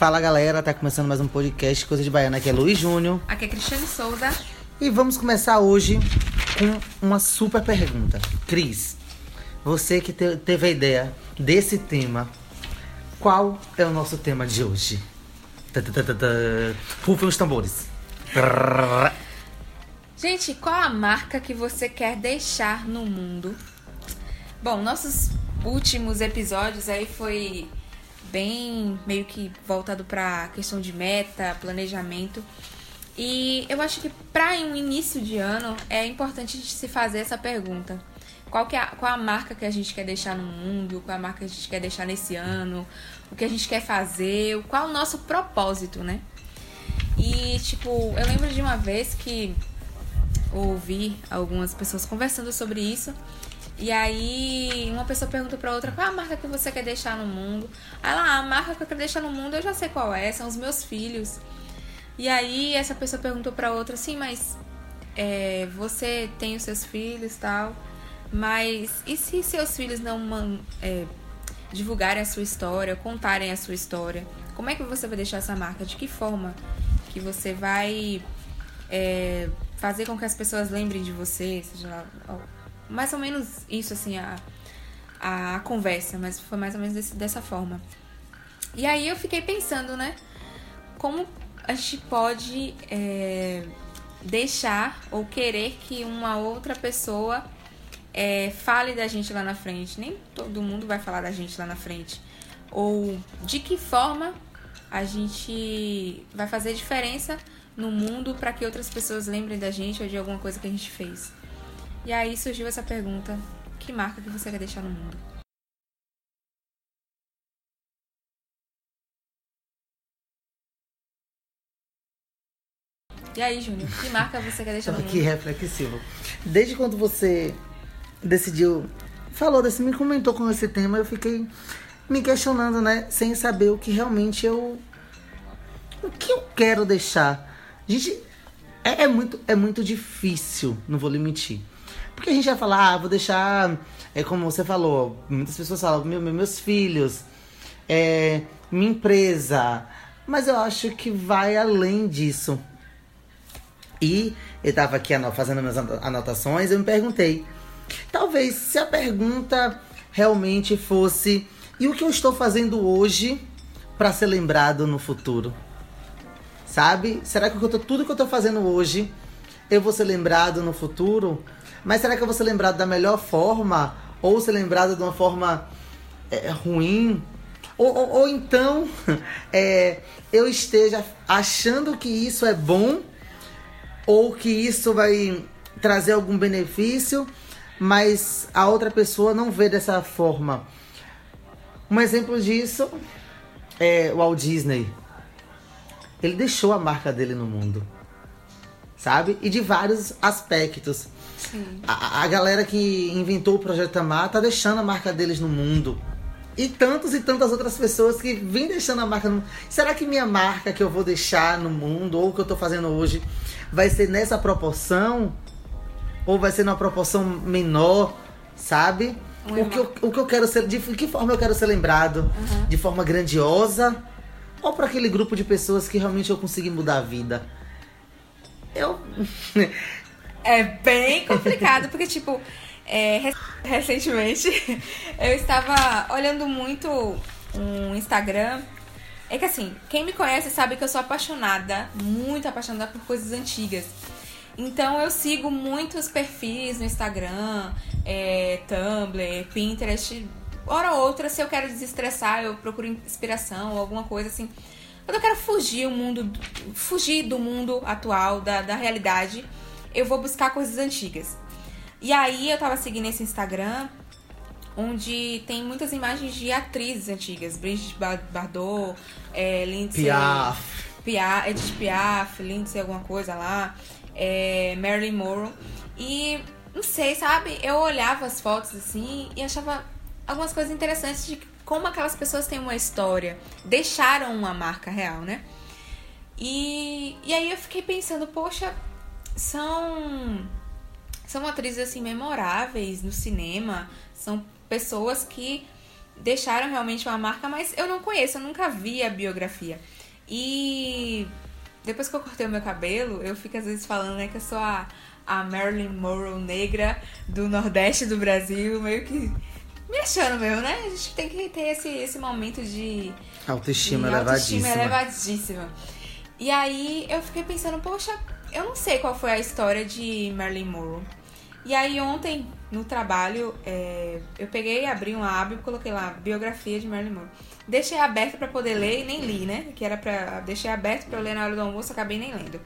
Fala galera, tá começando mais um podcast Coisa de Baiana, aqui é Luiz Júnior. Aqui é Cristiane Souza. E vamos começar hoje com uma super pergunta. Cris, você que te teve a ideia desse tema, qual é o nosso tema de hoje? Rufem os tambores. Gente, qual a marca que você quer deixar no mundo? Bom, nossos últimos episódios aí foi bem meio que voltado para questão de meta, planejamento. E eu acho que para um início de ano é importante a gente se fazer essa pergunta. Qual, que é a, qual a marca que a gente quer deixar no mundo? Qual a marca que a gente quer deixar nesse ano? O que a gente quer fazer? Qual o nosso propósito, né? E, tipo, eu lembro de uma vez que ouvi algumas pessoas conversando sobre isso. E aí uma pessoa pergunta pra outra qual é a marca que você quer deixar no mundo. Aí ela, ah, a marca que eu quero deixar no mundo eu já sei qual é, são os meus filhos. E aí essa pessoa perguntou pra outra assim, mas é, você tem os seus filhos tal, mas e se seus filhos não é, divulgarem a sua história, contarem a sua história? Como é que você vai deixar essa marca? De que forma que você vai é, fazer com que as pessoas lembrem de você, seja lá, mais ou menos isso, assim, a, a conversa, mas foi mais ou menos desse, dessa forma. E aí eu fiquei pensando, né? Como a gente pode é, deixar ou querer que uma outra pessoa é, fale da gente lá na frente. Nem todo mundo vai falar da gente lá na frente. Ou de que forma a gente vai fazer diferença no mundo para que outras pessoas lembrem da gente ou de alguma coisa que a gente fez. E aí surgiu essa pergunta: que marca que você quer deixar no mundo? E aí, Júnior, que marca você quer deixar no mundo? Que reflexivo. Desde quando você decidiu, falou desse, me comentou com esse tema, eu fiquei me questionando, né? Sem saber o que realmente eu. O que eu quero deixar. Gente, é, é muito, é muito difícil, não vou lhe mentir. Porque a gente vai falar, ah, vou deixar. É como você falou, muitas pessoas falam, meu, meus filhos, é, minha empresa. Mas eu acho que vai além disso. E eu tava aqui fazendo minhas anotações, eu me perguntei. Talvez se a pergunta realmente fosse: e o que eu estou fazendo hoje para ser lembrado no futuro? Sabe? Será que tô, tudo que eu estou fazendo hoje eu vou ser lembrado no futuro? Mas será que eu vou ser lembrado da melhor forma? Ou ser lembrado de uma forma é, ruim? Ou, ou, ou então é, eu esteja achando que isso é bom ou que isso vai trazer algum benefício, mas a outra pessoa não vê dessa forma. Um exemplo disso é o Walt Disney. Ele deixou a marca dele no mundo, sabe? E de vários aspectos. A, a, galera que inventou o Projeto Tamar tá deixando a marca deles no mundo. E tantos e tantas outras pessoas que vêm deixando a marca no mundo. Será que minha marca que eu vou deixar no mundo, ou que eu tô fazendo hoje, vai ser nessa proporção? Ou vai ser numa proporção menor, sabe? o que, eu, o que eu quero ser. De que forma eu quero ser lembrado? Uhum. De forma grandiosa? Ou para aquele grupo de pessoas que realmente eu consegui mudar a vida? Eu. É bem complicado, porque, tipo, é, recentemente eu estava olhando muito um Instagram. É que assim, quem me conhece sabe que eu sou apaixonada, muito apaixonada por coisas antigas. Então eu sigo muitos perfis no Instagram, é, Tumblr, Pinterest. Hora ou outra, se eu quero desestressar, eu procuro inspiração ou alguma coisa assim. Quando eu quero fugir o mundo, fugir do mundo atual, da, da realidade, eu vou buscar coisas antigas. E aí eu tava seguindo esse Instagram onde tem muitas imagens de atrizes antigas, Brigitte Bardot, é, Lindsay Piaf, Piaf Edith Piaf, Lindsay alguma coisa lá, é, Marilyn Monroe e não sei, sabe? Eu olhava as fotos assim e achava algumas coisas interessantes de como aquelas pessoas têm uma história, deixaram uma marca real, né? E, e aí eu fiquei pensando, poxa, são são atrizes assim memoráveis no cinema, são pessoas que deixaram realmente uma marca, mas eu não conheço, eu nunca vi a biografia. E depois que eu cortei o meu cabelo, eu fico às vezes falando né, que eu sou a, a Marilyn Monroe negra do Nordeste do Brasil, meio que me achando mesmo, né? A gente tem que ter esse, esse momento de autoestima, de elevadíssima. autoestima elevadíssima. E aí eu fiquei pensando, poxa, eu não sei qual foi a história de Marilyn Monroe. E aí ontem, no trabalho, é, eu peguei, abri um aba e coloquei lá, biografia de Marilyn Monroe. Deixei aberto para poder ler e nem li, né? Que era pra. Deixei aberto para ler na hora do almoço, acabei nem lendo.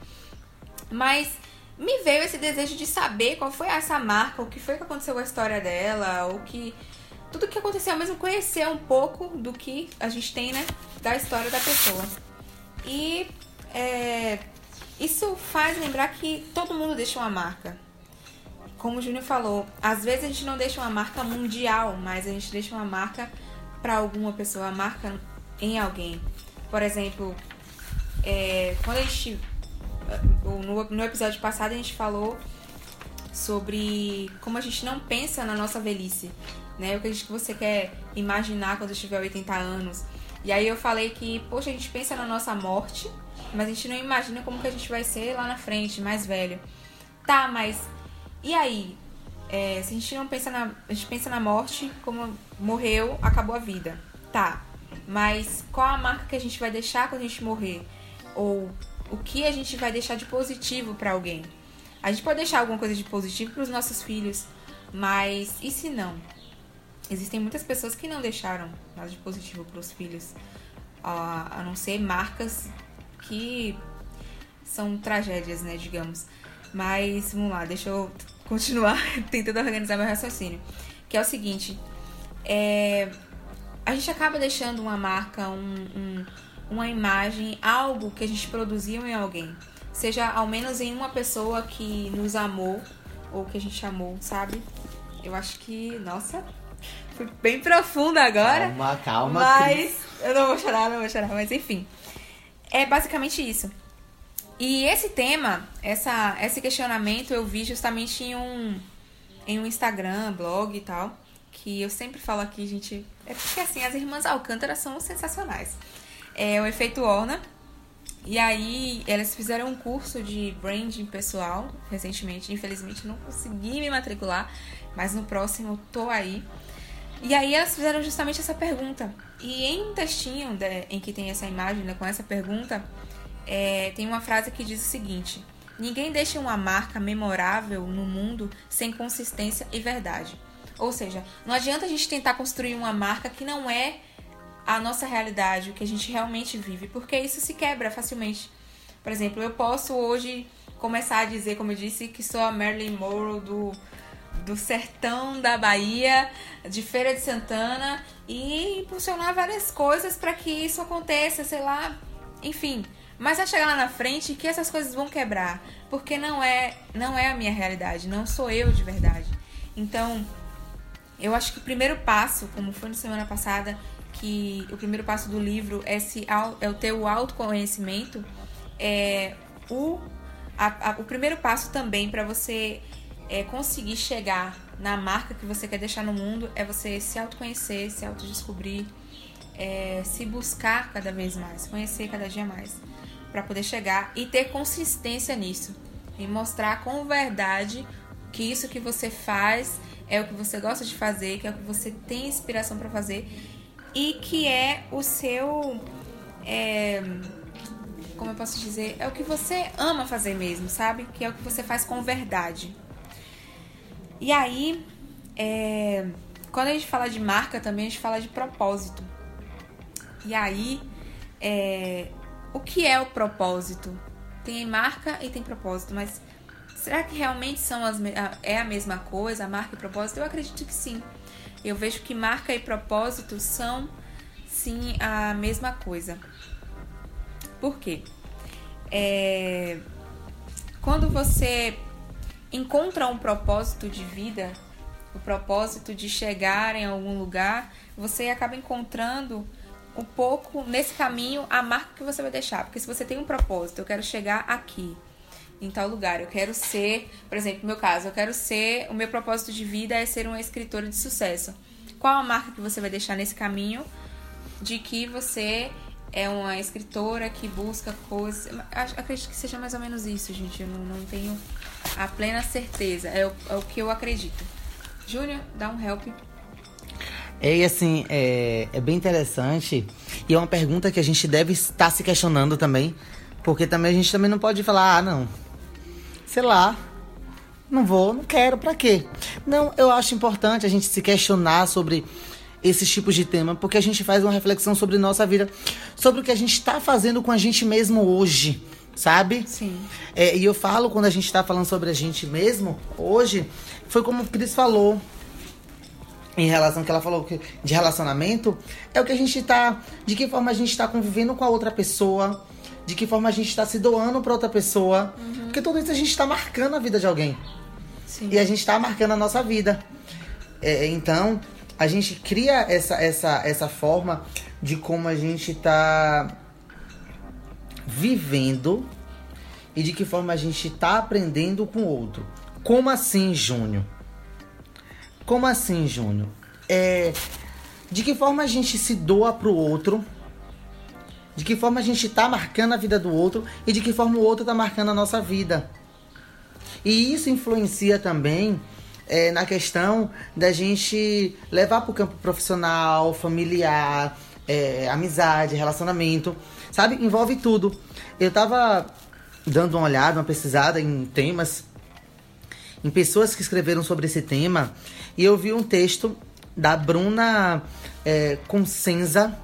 Mas me veio esse desejo de saber qual foi essa marca, o que foi que aconteceu com a história dela, o que. Tudo que aconteceu, mesmo conhecer um pouco do que a gente tem, né? Da história da pessoa. E é, isso faz lembrar que todo mundo deixa uma marca. Como o Júnior falou, às vezes a gente não deixa uma marca mundial, mas a gente deixa uma marca para alguma pessoa, a marca em alguém. Por exemplo, é, quando a gente. No, no episódio passado a gente falou sobre como a gente não pensa na nossa velhice, né? O que, a gente, que você quer imaginar quando tiver 80 anos. E aí eu falei que, poxa, a gente pensa na nossa morte, mas a gente não imagina como que a gente vai ser lá na frente, mais velho. Tá, mas e aí? É, se a gente não pensa na. A gente pensa na morte, como morreu, acabou a vida. Tá. Mas qual a marca que a gente vai deixar quando a gente morrer? Ou o que a gente vai deixar de positivo para alguém? A gente pode deixar alguma coisa de positivo para os nossos filhos, mas e se não? Existem muitas pessoas que não deixaram nada de positivo para os filhos, a não ser marcas que são tragédias, né, digamos. Mas vamos lá, deixa eu continuar tentando organizar meu raciocínio. Que é o seguinte: é, a gente acaba deixando uma marca, um, um, uma imagem, algo que a gente produziu em alguém. Seja ao menos em uma pessoa que nos amou ou que a gente amou, sabe? Eu acho que, nossa, fui bem profunda agora. Calma, calma. Mas Cris. eu não vou chorar, não vou chorar, mas enfim. É basicamente isso. E esse tema, essa, esse questionamento eu vi justamente em um, em um Instagram, blog e tal, que eu sempre falo aqui, gente. É porque assim, as irmãs Alcântara são sensacionais. É o efeito Orna. E aí, elas fizeram um curso de branding pessoal recentemente. Infelizmente, não consegui me matricular, mas no próximo tô aí. E aí, elas fizeram justamente essa pergunta. E em um textinho em que tem essa imagem né, com essa pergunta, é, tem uma frase que diz o seguinte: Ninguém deixa uma marca memorável no mundo sem consistência e verdade. Ou seja, não adianta a gente tentar construir uma marca que não é a nossa realidade, o que a gente realmente vive, porque isso se quebra facilmente. Por exemplo, eu posso hoje começar a dizer, como eu disse, que sou a Marilyn Monroe do, do sertão da Bahia, de Feira de Santana, e impulsionar várias coisas para que isso aconteça, sei lá, enfim. Mas vai chegar lá na frente que essas coisas vão quebrar, porque não é, não é a minha realidade, não sou eu de verdade. Então, eu acho que o primeiro passo, como foi na semana passada, que o primeiro passo do livro é, se, é o ter o autoconhecimento, é o, a, a, o primeiro passo também para você é, conseguir chegar na marca que você quer deixar no mundo é você se autoconhecer, se autodescobrir, é, se buscar cada vez mais, conhecer cada dia mais para poder chegar e ter consistência nisso e mostrar com verdade que isso que você faz é o que você gosta de fazer, que é o que você tem inspiração para fazer e que é o seu é, como eu posso dizer, é o que você ama fazer mesmo, sabe? Que é o que você faz com verdade. E aí, é, quando a gente fala de marca, também a gente fala de propósito. E aí, é, o que é o propósito? Tem marca e tem propósito, mas será que realmente são as, é a mesma coisa, a marca e propósito? Eu acredito que sim. Eu vejo que marca e propósito são sim a mesma coisa. Por quê? É, quando você encontra um propósito de vida, o propósito de chegar em algum lugar, você acaba encontrando um pouco nesse caminho a marca que você vai deixar. Porque se você tem um propósito, eu quero chegar aqui, em tal lugar, eu quero ser, por exemplo, no meu caso, eu quero ser, o meu propósito de vida é ser uma escritora de sucesso. qual a marca que você vai deixar nesse caminho de que você é uma escritora que busca coisas. Acredito que seja mais ou menos isso, gente. Eu não, não tenho a plena certeza. É o, é o que eu acredito. Júnior, dá um help. É, e assim, é, é bem interessante. E é uma pergunta que a gente deve estar se questionando também. Porque também a gente também não pode falar, ah, não. Sei lá. Não vou, não quero, pra quê? Não, eu acho importante a gente se questionar sobre esses tipos de tema, porque a gente faz uma reflexão sobre nossa vida, sobre o que a gente está fazendo com a gente mesmo hoje, sabe? Sim. É, e eu falo quando a gente está falando sobre a gente mesmo hoje, foi como o Cris falou em relação que ela falou de relacionamento, é o que a gente tá, de que forma a gente está convivendo com a outra pessoa, de que forma a gente está se doando para outra pessoa, uhum. porque tudo isso a gente está marcando a vida de alguém. Sim. E a gente está marcando a nossa vida. É, então, a gente cria essa, essa, essa forma de como a gente está vivendo e de que forma a gente está aprendendo com o outro. Como assim, Júnior? Como assim, Júnior? É, de que forma a gente se doa pro outro? De que forma a gente está marcando a vida do outro e de que forma o outro está marcando a nossa vida? E isso influencia também é, na questão da gente levar para o campo profissional, familiar, é, amizade, relacionamento, sabe? Envolve tudo. Eu tava dando uma olhada, uma pesquisada em temas, em pessoas que escreveram sobre esse tema, e eu vi um texto da Bruna é, Consenza,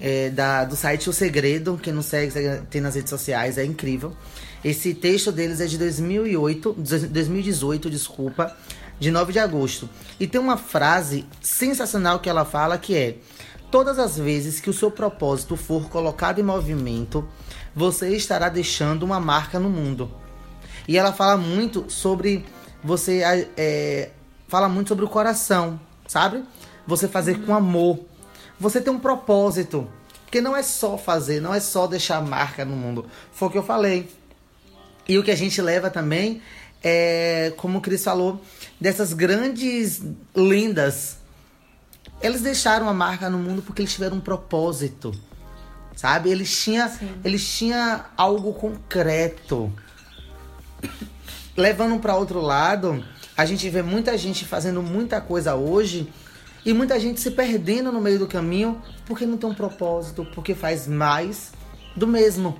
é, da, do site O Segredo, que não segue, tem nas redes sociais, é incrível. Esse texto deles é de 2008, 2018, desculpa, de 9 de agosto. E tem uma frase sensacional que ela fala que é: Todas as vezes que o seu propósito for colocado em movimento, você estará deixando uma marca no mundo. E ela fala muito sobre você é, fala muito sobre o coração, sabe? Você fazer com amor. Você tem um propósito. Porque não é só fazer, não é só deixar marca no mundo. Foi o que eu falei. E o que a gente leva também é, como o Cris falou, dessas grandes lendas. Eles deixaram a marca no mundo porque eles tiveram um propósito. Sabe? Eles tinham, eles tinham algo concreto. Levando para outro lado, a gente vê muita gente fazendo muita coisa hoje e muita gente se perdendo no meio do caminho porque não tem um propósito, porque faz mais do mesmo.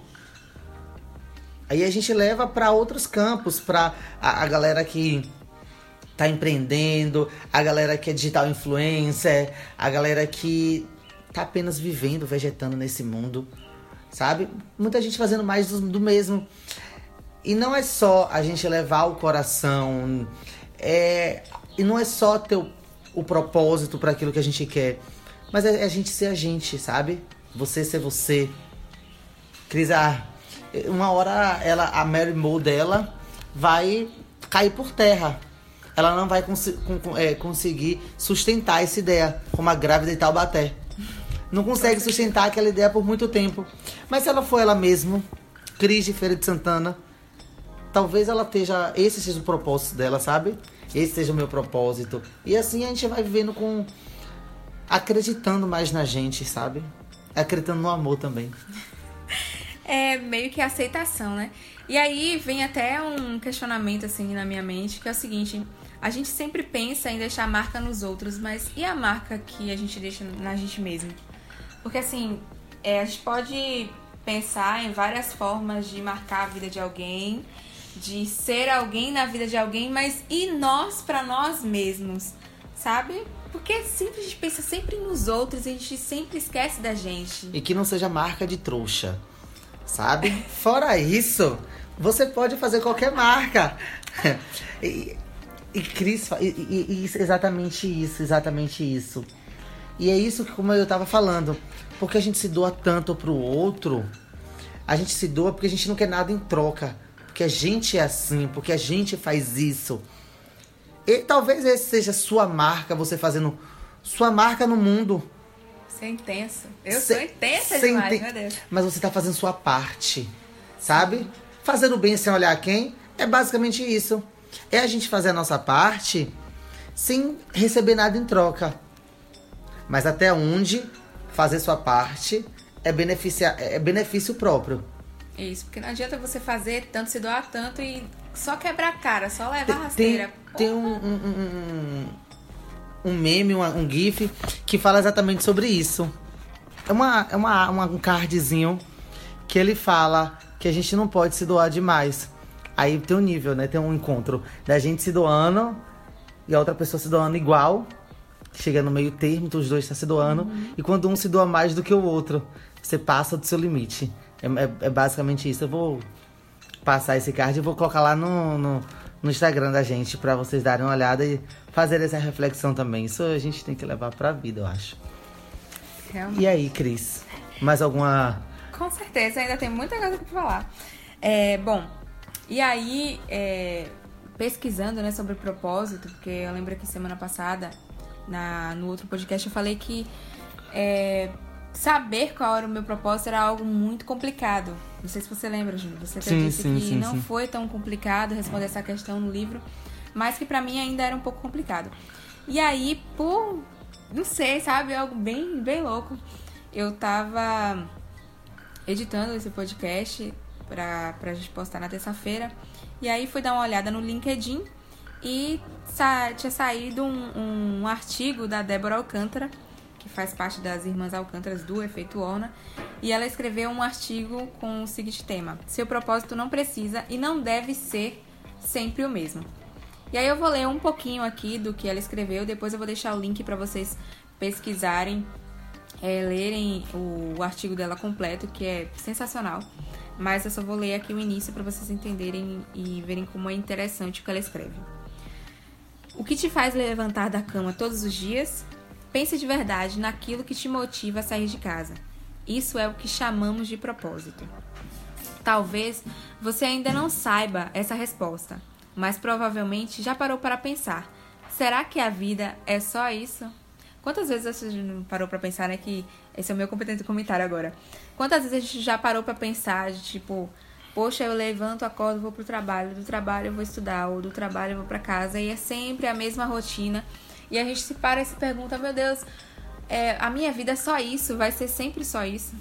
Aí a gente leva para outros campos, para a, a, galera que tá empreendendo, a galera que é digital influencer, a galera que tá apenas vivendo, vegetando nesse mundo, sabe? Muita gente fazendo mais do, do mesmo. E não é só a gente levar o coração, é, e não é só ter o, o propósito para aquilo que a gente quer, mas é, é, a gente ser a gente, sabe? Você ser você. Cris, ah, uma hora ela, a Mary Moe dela vai cair por terra. Ela não vai cons com, é, conseguir sustentar essa ideia, como a grávida de Taubaté. Não consegue sustentar aquela ideia por muito tempo. Mas se ela for ela mesma, Cris de Feira de Santana, talvez ela esteja. Esse seja o propósito dela, sabe? Esse seja o meu propósito. E assim a gente vai vivendo com. acreditando mais na gente, sabe? Acreditando no amor também é meio que aceitação, né? E aí vem até um questionamento assim na minha mente, que é o seguinte: a gente sempre pensa em deixar marca nos outros, mas e a marca que a gente deixa na gente mesmo? Porque assim, é, a gente pode pensar em várias formas de marcar a vida de alguém, de ser alguém na vida de alguém, mas e nós para nós mesmos, sabe? Porque sempre a gente pensa sempre nos outros e a gente sempre esquece da gente. E que não seja marca de trouxa sabe? Fora isso, você pode fazer qualquer marca. e, e Cris, e, e, e, exatamente isso, exatamente isso. E é isso que, como eu tava falando, porque a gente se doa tanto pro outro, a gente se doa porque a gente não quer nada em troca. Porque a gente é assim, porque a gente faz isso. E talvez esse seja sua marca, você fazendo sua marca no mundo. Você é intensa. Eu sou intensa demais, inten... meu Deus. Mas você tá fazendo sua parte, sabe? Fazendo bem sem olhar quem é basicamente isso. É a gente fazer a nossa parte sem receber nada em troca. Mas até onde fazer sua parte é, beneficia, é benefício próprio. Isso, porque não adianta você fazer tanto, se doar tanto e só quebrar a cara, só levar a rasteira. Tem, tem um, um, um, um meme, um, um GIF que fala exatamente sobre isso. É, uma, é uma, uma, um cardzinho que ele fala que a gente não pode se doar demais. Aí tem um nível, né? Tem um encontro da gente se doando e a outra pessoa se doando igual. Chega no meio termo, então os dois estão tá se doando. Uhum. E quando um se doa mais do que o outro, você passa do seu limite. É, é, é basicamente isso. Eu vou passar esse card e vou colocar lá no, no, no Instagram da gente para vocês darem uma olhada e fazer essa reflexão também. Isso a gente tem que levar pra vida, eu acho. Realmente. E aí, Cris? Mais alguma. Com certeza, ainda tem muita coisa pra falar. É, bom, e aí, é, pesquisando né, sobre propósito, porque eu lembro que semana passada, na, no outro podcast, eu falei que é, saber qual era o meu propósito era algo muito complicado. Não sei se você lembra, Júlio. Você até sim, disse sim, que sim, não foi tão complicado responder essa questão no livro, mas que para mim ainda era um pouco complicado. E aí, por não sei, sabe, algo bem, bem louco. Eu tava editando esse podcast pra, pra gente postar na terça-feira. E aí fui dar uma olhada no LinkedIn e sa tinha saído um, um artigo da Débora Alcântara, que faz parte das Irmãs Alcântaras do Efeito Orna, e ela escreveu um artigo com o seguinte tema: Seu propósito não precisa e não deve ser sempre o mesmo. E aí eu vou ler um pouquinho aqui do que ela escreveu, depois eu vou deixar o link para vocês pesquisarem, é, lerem o, o artigo dela completo, que é sensacional. Mas eu só vou ler aqui o início para vocês entenderem e verem como é interessante o que ela escreve. O que te faz levantar da cama todos os dias? Pense de verdade naquilo que te motiva a sair de casa. Isso é o que chamamos de propósito. Talvez você ainda não saiba essa resposta, mas provavelmente já parou para pensar: será que a vida é só isso? Quantas vezes você parou para pensar, né, que esse é o meu competente comentário agora. Quantas vezes a gente já parou para pensar de tipo, poxa, eu levanto, acordo, vou pro trabalho, do trabalho eu vou estudar, ou do trabalho eu vou para casa, e é sempre a mesma rotina. E a gente se para e se pergunta, meu Deus, é, a minha vida é só isso, vai ser sempre só isso.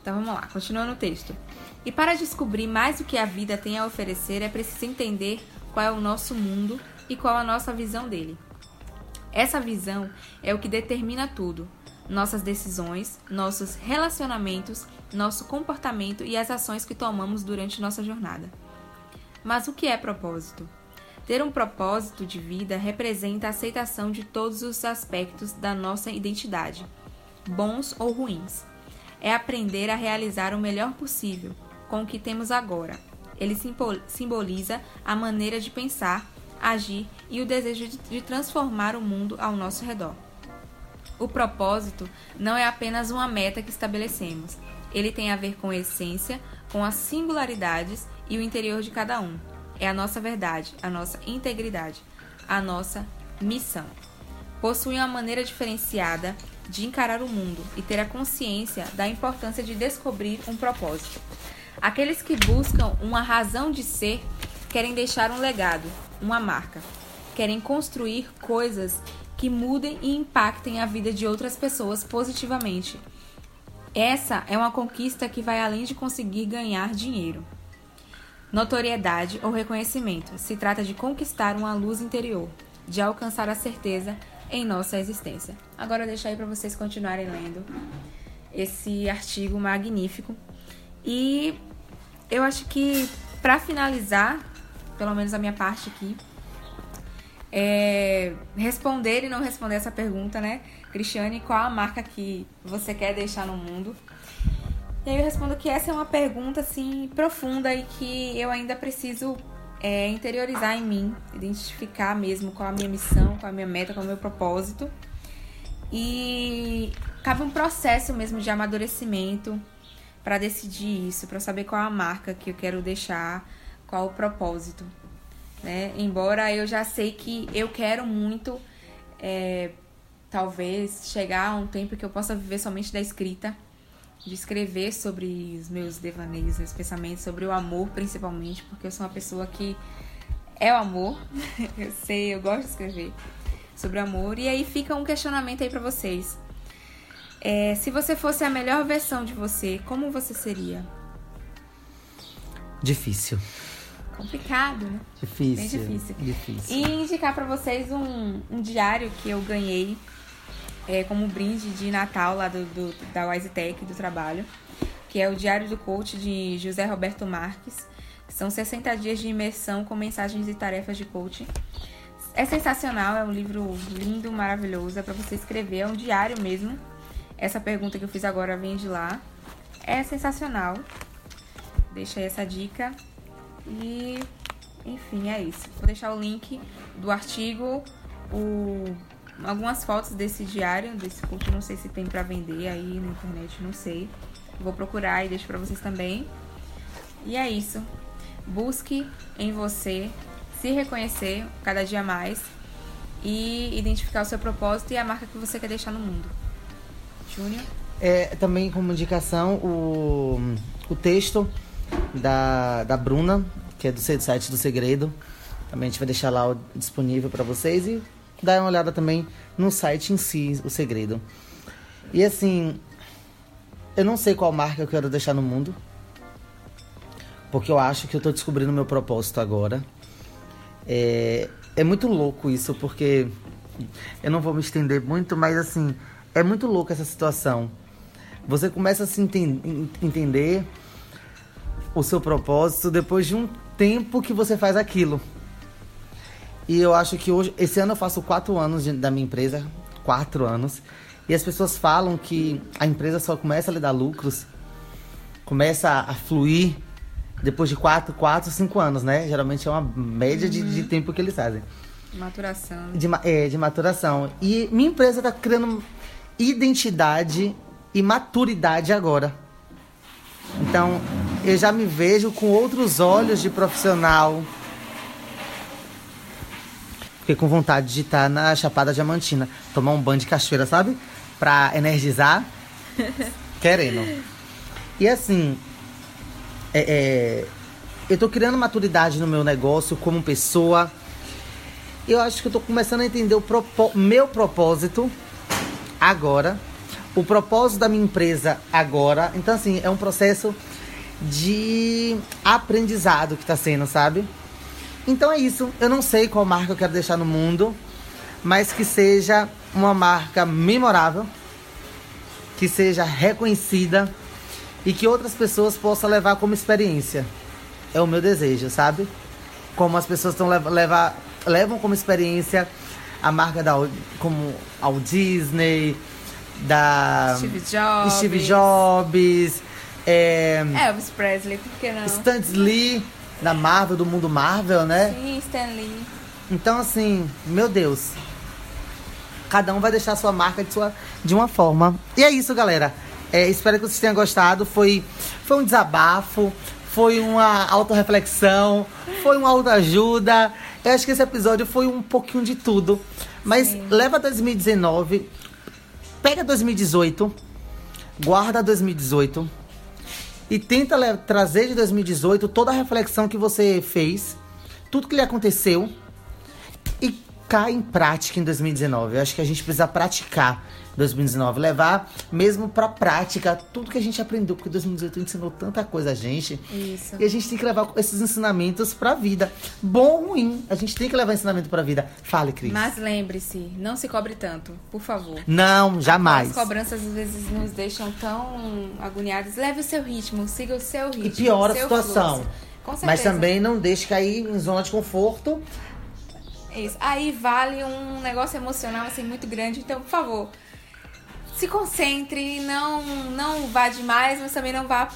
Então vamos lá, continuando o texto. E para descobrir mais o que a vida tem a oferecer, é preciso entender qual é o nosso mundo e qual a nossa visão dele. Essa visão é o que determina tudo: nossas decisões, nossos relacionamentos, nosso comportamento e as ações que tomamos durante nossa jornada. Mas o que é propósito? Ter um propósito de vida representa a aceitação de todos os aspectos da nossa identidade, bons ou ruins. É aprender a realizar o melhor possível com o que temos agora. Ele simboliza a maneira de pensar, agir e o desejo de transformar o mundo ao nosso redor. O propósito não é apenas uma meta que estabelecemos. Ele tem a ver com a essência, com as singularidades e o interior de cada um. É a nossa verdade, a nossa integridade, a nossa missão. Possui uma maneira diferenciada de encarar o mundo e ter a consciência da importância de descobrir um propósito. Aqueles que buscam uma razão de ser querem deixar um legado, uma marca. Querem construir coisas que mudem e impactem a vida de outras pessoas positivamente. Essa é uma conquista que vai além de conseguir ganhar dinheiro. Notoriedade ou reconhecimento se trata de conquistar uma luz interior, de alcançar a certeza em nossa existência. Agora eu deixo aí para vocês continuarem lendo esse artigo magnífico. E eu acho que para finalizar, pelo menos a minha parte aqui, é responder e não responder essa pergunta, né? Cristiane, qual a marca que você quer deixar no mundo? E aí eu respondo que essa é uma pergunta assim profunda e que eu ainda preciso é, interiorizar em mim, identificar mesmo qual a minha missão, qual a minha meta, qual o meu propósito. E cabe um processo mesmo de amadurecimento para decidir isso, para saber qual a marca que eu quero deixar qual o propósito. Né? Embora eu já sei que eu quero muito, é, talvez, chegar a um tempo que eu possa viver somente da escrita, de escrever sobre os meus devaneios, meus pensamentos, sobre o amor principalmente, porque eu sou uma pessoa que é o amor, eu sei, eu gosto de escrever. sobre amor. E aí fica um questionamento aí para vocês. É, se você fosse a melhor versão de você, como você seria? Difícil. Complicado, né? Difícil. Bem difícil. Difícil. E indicar para vocês um, um diário que eu ganhei é, como brinde de Natal lá do, do, da WiseTech, do trabalho, que é o Diário do Coach de José Roberto Marques. São 60 dias de imersão com mensagens e tarefas de coaching. É sensacional, é um livro lindo, maravilhoso, é para você escrever, é um diário mesmo. Essa pergunta que eu fiz agora vem de lá. É sensacional. Deixa aí essa dica. E, enfim, é isso. Vou deixar o link do artigo, o, algumas fotos desse diário, desse curso. Não sei se tem para vender aí na internet, não sei. Vou procurar e deixo para vocês também. E é isso. Busque em você se reconhecer cada dia mais e identificar o seu propósito e a marca que você quer deixar no mundo. Júnior? É, também como indicação o, o texto da, da Bruna, que é do site do Segredo. Também a gente vai deixar lá disponível para vocês e dar uma olhada também no site em si, o Segredo. E assim, eu não sei qual marca eu quero deixar no mundo. Porque eu acho que eu tô descobrindo meu propósito agora. É, é muito louco isso, porque eu não vou me estender muito, mas assim, é muito louco essa situação. Você começa a se enten entender o seu propósito depois de um tempo que você faz aquilo. E eu acho que hoje, esse ano eu faço quatro anos de, da minha empresa, quatro anos. E as pessoas falam que a empresa só começa a lhe dar lucros, começa a, a fluir depois de quatro, quatro, cinco anos, né? Geralmente é uma média uhum. de, de, tempo que eles fazem. Maturação. De, é, de maturação. E minha empresa está criando identidade e maturidade agora. Então, eu já me vejo com outros olhos de profissional. Fiquei com vontade de estar na Chapada Diamantina, tomar um banho de cachoeira, sabe? Pra energizar. Querendo. E assim, é, é, eu tô criando maturidade no meu negócio como pessoa. Eu acho que eu tô começando a entender o propó meu propósito agora o propósito da minha empresa agora. Então, assim, é um processo de aprendizado que está sendo, sabe? Então é isso. Eu não sei qual marca eu quero deixar no mundo, mas que seja uma marca memorável, que seja reconhecida e que outras pessoas possam levar como experiência. É o meu desejo, sabe? Como as pessoas estão levar, levam como experiência a marca da como ao Disney, da Steve Jobs, Steve Jobs é, Elvis Presley, por que não? Stan Lee, da Marvel, do mundo Marvel, né? Sim, Stan Lee. Então, assim, meu Deus. Cada um vai deixar sua marca de, sua, de uma forma. E é isso, galera. É, espero que vocês tenham gostado. Foi, foi um desabafo, foi uma autorreflexão, foi uma autoajuda. Eu acho que esse episódio foi um pouquinho de tudo. Mas Sim. leva 2019 pega 2018, guarda 2018 e tenta trazer de 2018 toda a reflexão que você fez, tudo que lhe aconteceu cai em prática em 2019. Eu acho que a gente precisa praticar 2019, levar mesmo pra prática tudo que a gente aprendeu, porque 2018 ensinou tanta coisa a gente. Isso. E a gente tem que levar esses ensinamentos pra vida. Bom ou ruim, a gente tem que levar ensinamento pra vida. Fale, Cris. Mas lembre-se, não se cobre tanto, por favor. Não, jamais. As cobranças às vezes nos deixam tão agoniados. Leve o seu ritmo, siga o seu ritmo. E piora a situação. Mas também não deixe cair em zona de conforto. Isso. Aí vale um negócio emocional assim muito grande. Então, por favor, se concentre, não não vá demais, mas também não vá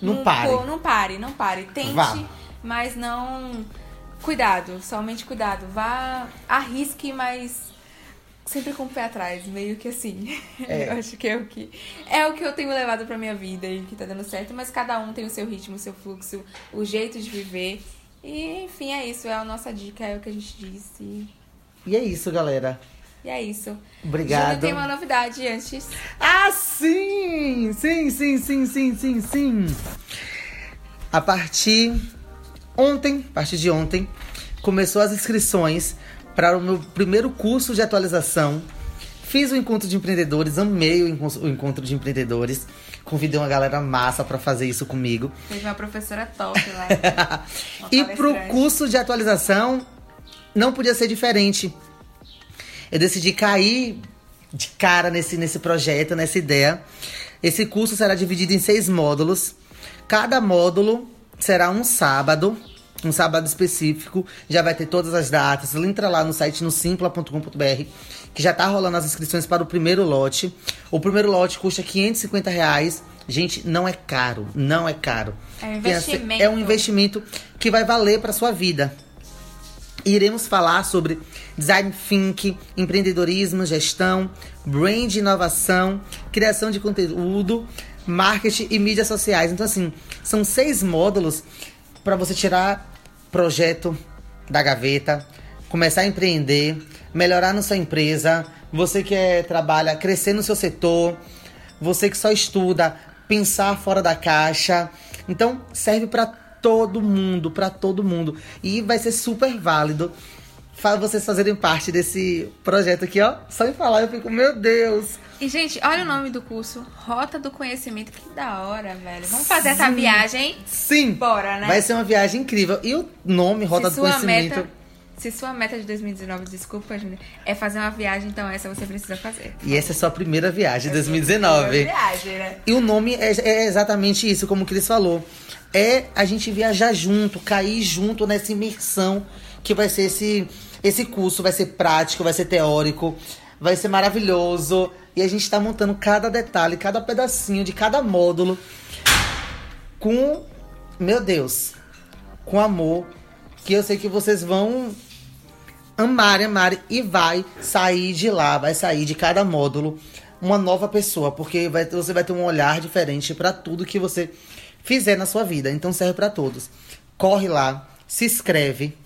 não pare. não pare, não pare. Tente, vá. mas não cuidado, somente cuidado. Vá, arrisque, mas sempre com o pé atrás, meio que assim. É. eu acho que é o que é o que eu tenho levado para minha vida e que tá dando certo, mas cada um tem o seu ritmo, o seu fluxo, o jeito de viver. E enfim, é isso, é a nossa dica, é o que a gente disse. E é isso, galera. E é isso. Obrigado. Júlio tem uma novidade antes. Ah, sim! Sim, sim, sim, sim, sim, sim. A partir ontem, a partir de ontem, começou as inscrições para o meu primeiro curso de atualização. Fiz o encontro de empreendedores, amei o enco- o encontro de empreendedores. Convidei uma galera massa para fazer isso comigo. Teve uma professora top lá. E pro curso de atualização, não podia ser diferente. Eu decidi cair de cara nesse, nesse projeto, nessa ideia. Esse curso será dividido em seis módulos. Cada módulo será um sábado, um sábado específico. Já vai ter todas as datas. Entra lá no site no simpla.com.br, que já tá rolando as inscrições para o primeiro lote. O primeiro lote custa 550 reais. Gente, não é caro, não é caro. É um Pensa- investimento. É um investimento que vai valer para sua vida. Iremos falar sobre design think, empreendedorismo, gestão, brand inovação, criação de conteúdo, marketing e mídias sociais. Então, assim, são seis módulos para você tirar projeto da gaveta, começar a empreender, melhorar na sua empresa, você que é, trabalha, crescer no seu setor, você que só estuda, pensar fora da caixa. Então, serve para todo mundo, para todo mundo. E vai ser super válido vocês fazerem parte desse projeto aqui, ó. Só em falar eu fico, meu Deus. E, gente, olha o nome do curso. Rota do Conhecimento. Que da hora, velho. Vamos fazer essa viagem? Sim. Bora, né? Vai ser uma viagem incrível. E o nome Rota se do Conhecimento. meta, se sua meta de 2019, desculpa, Júlia, é fazer uma viagem, então essa você precisa fazer. E essa é sua primeira viagem, Primeira 2019. viagem, né? E o nome é, é exatamente isso, como o Cris falou. É a gente viajar junto, cair junto nessa imersão que vai ser esse, esse curso. Vai ser prático, vai ser teórico, vai ser maravilhoso. E a gente tá montando cada detalhe, cada pedacinho de cada módulo com, meu Deus, com amor. Que eu sei que vocês vão amar, amar e vai sair de lá, vai sair de cada módulo uma nova pessoa, porque vai, você vai ter um olhar diferente para tudo que você fizer na sua vida. Então serve para todos. Corre lá, se inscreve.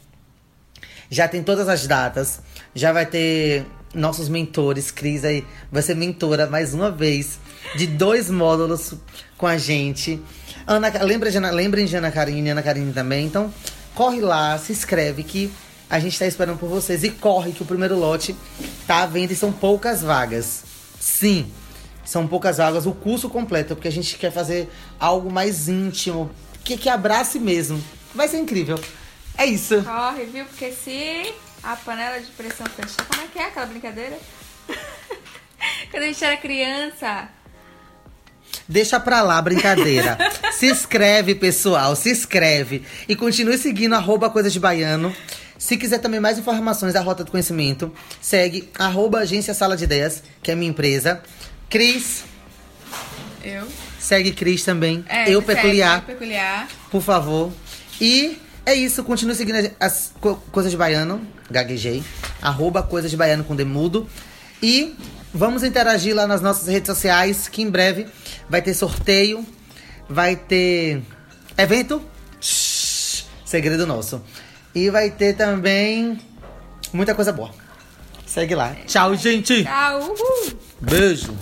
Já tem todas as datas. Já vai ter nossos mentores. Cris aí vai ser mentora mais uma vez de dois módulos com a gente. Ana, lembra de Ana, lembrem de Ana Karine Ana Karine também. Então, corre lá, se inscreve que a gente tá esperando por vocês. E corre que o primeiro lote tá à venda e são poucas vagas. Sim, são poucas vagas. O curso completo, porque a gente quer fazer algo mais íntimo, que, que abrace mesmo. Vai ser incrível. É isso. Corre, viu? Porque se a panela de pressão fechar, como é que é aquela brincadeira? Quando a gente era criança. Deixa pra lá a brincadeira. se inscreve, pessoal, se inscreve. E continue seguindo arroba Coisa de Baiano. Se quiser também mais informações da Rota do Conhecimento, segue arroba Agência Sala de Ideias, que é minha empresa. Cris, Eu. segue Cris também. É, eu me segue, peculiar, Eu peculiar. por favor. E é isso, continue seguindo as co Coisas de Baiano, gaguejei. Arroba Coisas de Baiano com demudo. E vamos interagir lá nas nossas redes sociais, que em breve vai ter sorteio, vai ter evento. Shhh, segredo nosso. E vai ter também muita coisa boa. Segue lá. Tchau, gente. Tchau. Uhul. Beijo.